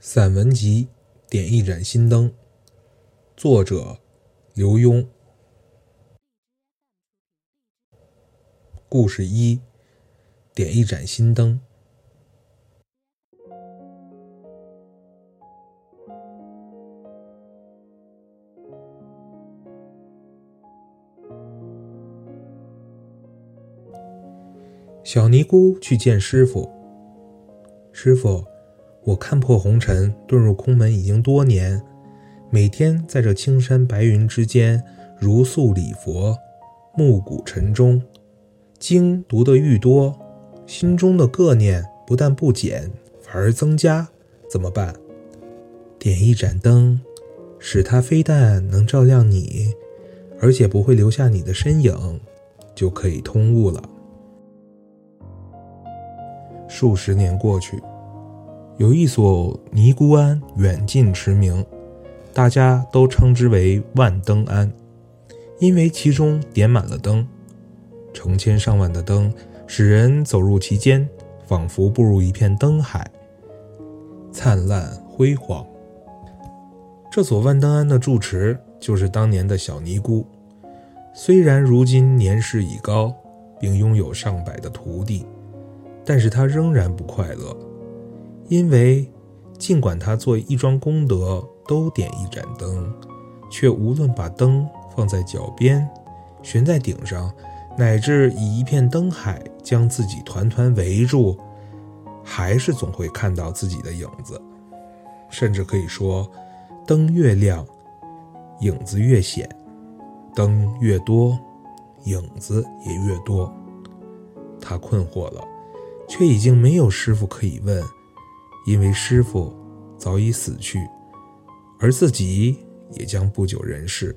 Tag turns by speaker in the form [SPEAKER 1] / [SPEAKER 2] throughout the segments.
[SPEAKER 1] 散文集《点一盏心灯》，作者刘墉。故事一：点一盏心灯。小尼姑去见师傅。师傅，我看破红尘，遁入空门已经多年，每天在这青山白云之间如素礼佛，暮鼓晨钟，经读得愈多，心中的恶念不但不减，反而增加，怎么办？点一盏灯，使它非但能照亮你，而且不会留下你的身影，就可以通悟了。数十年过去，有一所尼姑庵远近驰名，大家都称之为万灯庵，因为其中点满了灯，成千上万的灯使人走入其间，仿佛步入一片灯海，灿烂辉煌。这所万灯庵的住持就是当年的小尼姑，虽然如今年事已高，并拥有上百的徒弟。但是他仍然不快乐，因为尽管他做一桩功德都点一盏灯，却无论把灯放在脚边、悬在顶上，乃至以一片灯海将自己团团围住，还是总会看到自己的影子。甚至可以说，灯越亮，影子越显；灯越多，影子也越多。他困惑了。却已经没有师傅可以问，因为师傅早已死去，而自己也将不久人世。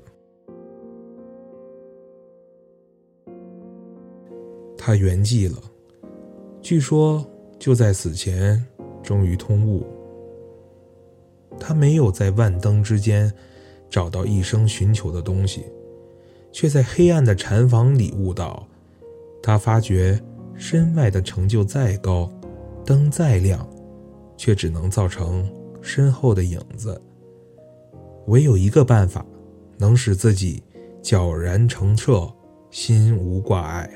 [SPEAKER 1] 他圆寂了，据说就在死前终于通悟。他没有在万灯之间找到一生寻求的东西，却在黑暗的禅房里悟到，他发觉。身外的成就再高，灯再亮，却只能造成身后的影子。唯有一个办法，能使自己皎然澄澈，心无挂碍。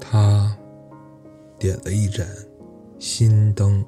[SPEAKER 1] 他点了一盏心灯。